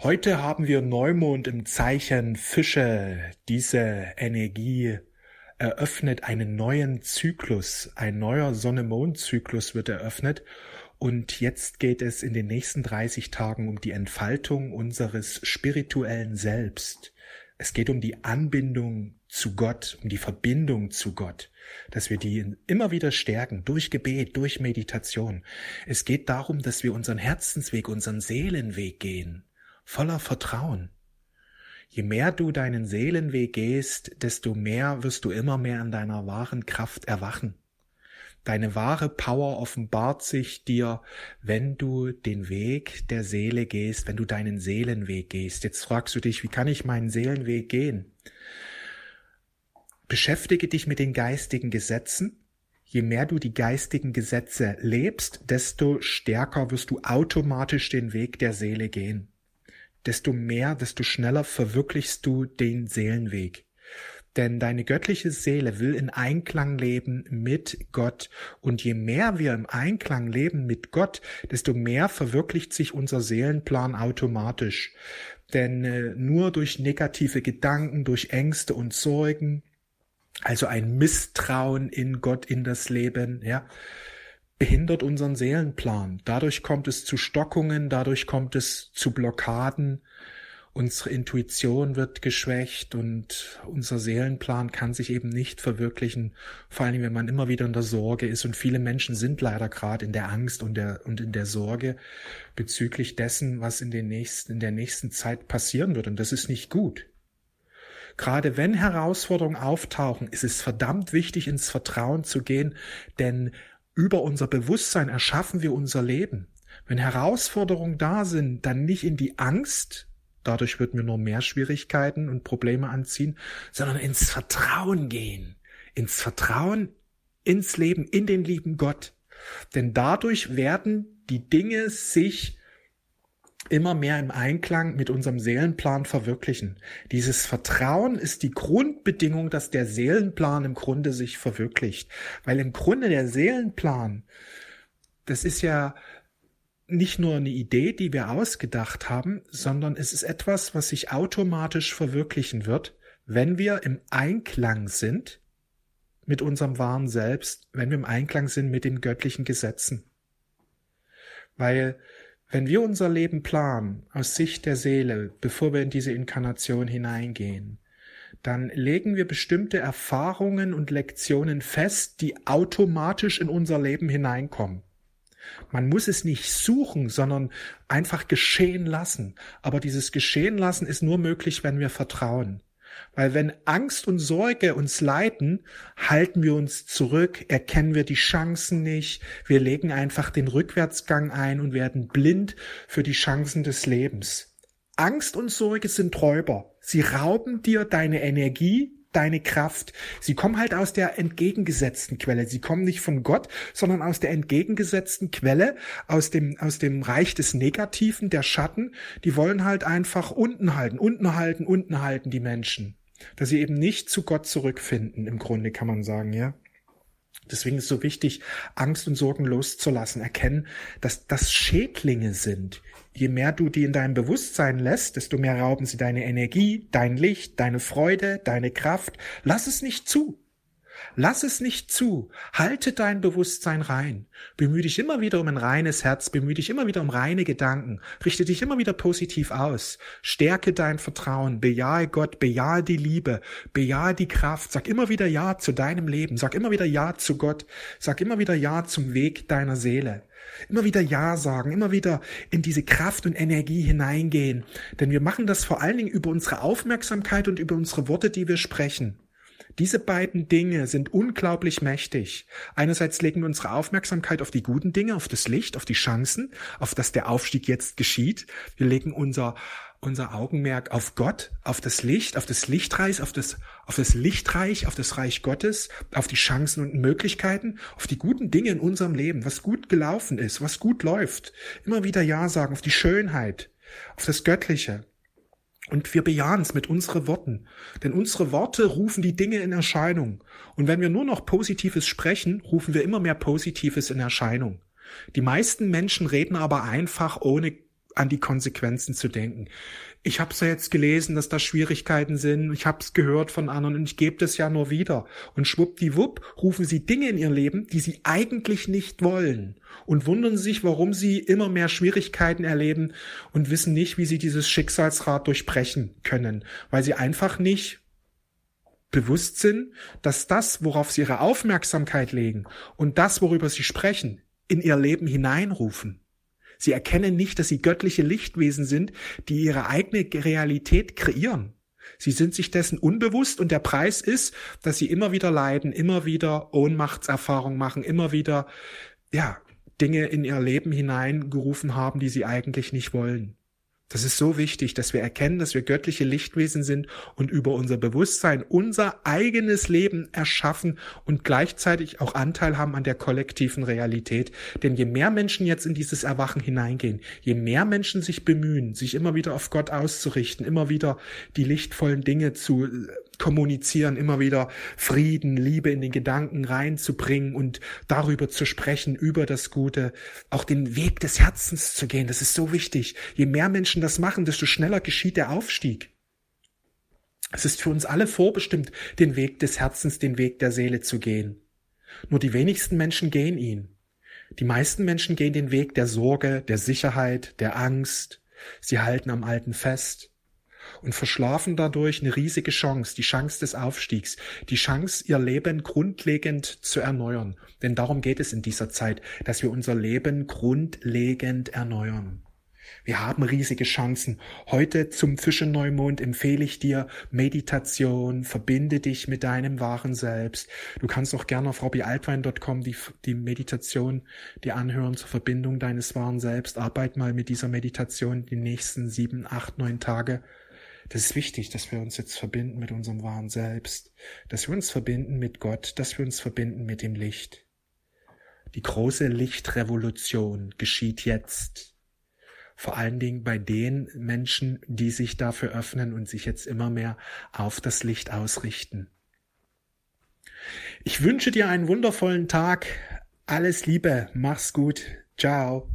Heute haben wir Neumond im Zeichen Fische. Diese Energie eröffnet einen neuen Zyklus. Ein neuer Sonne-Mond-Zyklus wird eröffnet. Und jetzt geht es in den nächsten 30 Tagen um die Entfaltung unseres spirituellen Selbst. Es geht um die Anbindung zu Gott, um die Verbindung zu Gott, dass wir die immer wieder stärken, durch Gebet, durch Meditation. Es geht darum, dass wir unseren Herzensweg, unseren Seelenweg gehen voller Vertrauen. Je mehr du deinen Seelenweg gehst, desto mehr wirst du immer mehr in deiner wahren Kraft erwachen. Deine wahre Power offenbart sich dir, wenn du den Weg der Seele gehst, wenn du deinen Seelenweg gehst. Jetzt fragst du dich, wie kann ich meinen Seelenweg gehen? Beschäftige dich mit den geistigen Gesetzen. Je mehr du die geistigen Gesetze lebst, desto stärker wirst du automatisch den Weg der Seele gehen desto mehr, desto schneller verwirklichst du den Seelenweg. Denn deine göttliche Seele will in Einklang leben mit Gott. Und je mehr wir im Einklang leben mit Gott, desto mehr verwirklicht sich unser Seelenplan automatisch. Denn äh, nur durch negative Gedanken, durch Ängste und Sorgen, also ein Misstrauen in Gott, in das Leben, ja, behindert unseren Seelenplan. Dadurch kommt es zu Stockungen, dadurch kommt es zu Blockaden. Unsere Intuition wird geschwächt und unser Seelenplan kann sich eben nicht verwirklichen, vor allem wenn man immer wieder in der Sorge ist. Und viele Menschen sind leider gerade in der Angst und, der, und in der Sorge bezüglich dessen, was in, den nächsten, in der nächsten Zeit passieren wird. Und das ist nicht gut. Gerade wenn Herausforderungen auftauchen, ist es verdammt wichtig, ins Vertrauen zu gehen, denn über unser Bewusstsein erschaffen wir unser Leben. Wenn Herausforderungen da sind, dann nicht in die Angst, dadurch wird mir nur mehr Schwierigkeiten und Probleme anziehen, sondern ins Vertrauen gehen. Ins Vertrauen ins Leben, in den lieben Gott. Denn dadurch werden die Dinge sich immer mehr im Einklang mit unserem Seelenplan verwirklichen. Dieses Vertrauen ist die Grundbedingung, dass der Seelenplan im Grunde sich verwirklicht. Weil im Grunde der Seelenplan, das ist ja nicht nur eine Idee, die wir ausgedacht haben, sondern es ist etwas, was sich automatisch verwirklichen wird, wenn wir im Einklang sind mit unserem wahren Selbst, wenn wir im Einklang sind mit den göttlichen Gesetzen. Weil wenn wir unser Leben planen aus Sicht der Seele, bevor wir in diese Inkarnation hineingehen, dann legen wir bestimmte Erfahrungen und Lektionen fest, die automatisch in unser Leben hineinkommen. Man muss es nicht suchen, sondern einfach geschehen lassen. Aber dieses Geschehen lassen ist nur möglich, wenn wir vertrauen. Weil wenn Angst und Sorge uns leiten, halten wir uns zurück, erkennen wir die Chancen nicht, wir legen einfach den Rückwärtsgang ein und werden blind für die Chancen des Lebens. Angst und Sorge sind Räuber. Sie rauben dir deine Energie, deine Kraft. Sie kommen halt aus der entgegengesetzten Quelle. Sie kommen nicht von Gott, sondern aus der entgegengesetzten Quelle, aus dem, aus dem Reich des Negativen, der Schatten. Die wollen halt einfach unten halten, unten halten, unten halten, die Menschen. Dass sie eben nicht zu Gott zurückfinden, im Grunde kann man sagen, ja. Deswegen ist es so wichtig, Angst und Sorgen loszulassen, erkennen, dass das Schädlinge sind, Je mehr du die in deinem Bewusstsein lässt, desto mehr rauben sie deine Energie, dein Licht, deine Freude, deine Kraft. Lass es nicht zu. Lass es nicht zu. Halte dein Bewusstsein rein. Bemühe dich immer wieder um ein reines Herz. Bemühe dich immer wieder um reine Gedanken. Richte dich immer wieder positiv aus. Stärke dein Vertrauen. Bejahe Gott. Bejahe die Liebe. Bejahe die Kraft. Sag immer wieder Ja zu deinem Leben. Sag immer wieder Ja zu Gott. Sag immer wieder Ja zum Weg deiner Seele. Immer wieder Ja sagen, immer wieder in diese Kraft und Energie hineingehen. Denn wir machen das vor allen Dingen über unsere Aufmerksamkeit und über unsere Worte, die wir sprechen. Diese beiden Dinge sind unglaublich mächtig. Einerseits legen wir unsere Aufmerksamkeit auf die guten Dinge, auf das Licht, auf die Chancen, auf das der Aufstieg jetzt geschieht. Wir legen unser unser Augenmerk auf Gott, auf das Licht, auf das Lichtreich, auf das, auf das Lichtreich, auf das Reich Gottes, auf die Chancen und Möglichkeiten, auf die guten Dinge in unserem Leben, was gut gelaufen ist, was gut läuft. Immer wieder Ja sagen, auf die Schönheit, auf das Göttliche. Und wir bejahen es mit unseren Worten. Denn unsere Worte rufen die Dinge in Erscheinung. Und wenn wir nur noch Positives sprechen, rufen wir immer mehr Positives in Erscheinung. Die meisten Menschen reden aber einfach ohne an die Konsequenzen zu denken. Ich habe es ja jetzt gelesen, dass da Schwierigkeiten sind. Ich habe es gehört von anderen und ich gebe das ja nur wieder. Und schwuppdiwupp rufen sie Dinge in ihr Leben, die sie eigentlich nicht wollen und wundern sich, warum sie immer mehr Schwierigkeiten erleben und wissen nicht, wie sie dieses Schicksalsrad durchbrechen können, weil sie einfach nicht bewusst sind, dass das, worauf sie ihre Aufmerksamkeit legen und das, worüber sie sprechen, in ihr Leben hineinrufen. Sie erkennen nicht, dass sie göttliche Lichtwesen sind, die ihre eigene Realität kreieren. Sie sind sich dessen unbewusst und der Preis ist, dass sie immer wieder leiden, immer wieder Ohnmachtserfahrung machen, immer wieder, ja, Dinge in ihr Leben hineingerufen haben, die sie eigentlich nicht wollen. Das ist so wichtig, dass wir erkennen, dass wir göttliche Lichtwesen sind und über unser Bewusstsein unser eigenes Leben erschaffen und gleichzeitig auch Anteil haben an der kollektiven Realität. Denn je mehr Menschen jetzt in dieses Erwachen hineingehen, je mehr Menschen sich bemühen, sich immer wieder auf Gott auszurichten, immer wieder die lichtvollen Dinge zu kommunizieren, immer wieder Frieden, Liebe in den Gedanken reinzubringen und darüber zu sprechen, über das Gute, auch den Weg des Herzens zu gehen. Das ist so wichtig. Je mehr Menschen das machen, desto schneller geschieht der Aufstieg. Es ist für uns alle vorbestimmt, den Weg des Herzens, den Weg der Seele zu gehen. Nur die wenigsten Menschen gehen ihn. Die meisten Menschen gehen den Weg der Sorge, der Sicherheit, der Angst. Sie halten am Alten fest und verschlafen dadurch eine riesige Chance, die Chance des Aufstiegs, die Chance, ihr Leben grundlegend zu erneuern. Denn darum geht es in dieser Zeit, dass wir unser Leben grundlegend erneuern. Wir haben riesige Chancen. Heute zum Fischeneumond empfehle ich dir Meditation, verbinde dich mit deinem wahren Selbst. Du kannst auch gerne auf robbyaltwein.com die, die Meditation dir anhören zur Verbindung deines wahren Selbst. Arbeit mal mit dieser Meditation die nächsten sieben, acht, neun Tage. Das ist wichtig, dass wir uns jetzt verbinden mit unserem wahren Selbst, dass wir uns verbinden mit Gott, dass wir uns verbinden mit dem Licht. Die große Lichtrevolution geschieht jetzt. Vor allen Dingen bei den Menschen, die sich dafür öffnen und sich jetzt immer mehr auf das Licht ausrichten. Ich wünsche dir einen wundervollen Tag. Alles Liebe. Mach's gut. Ciao.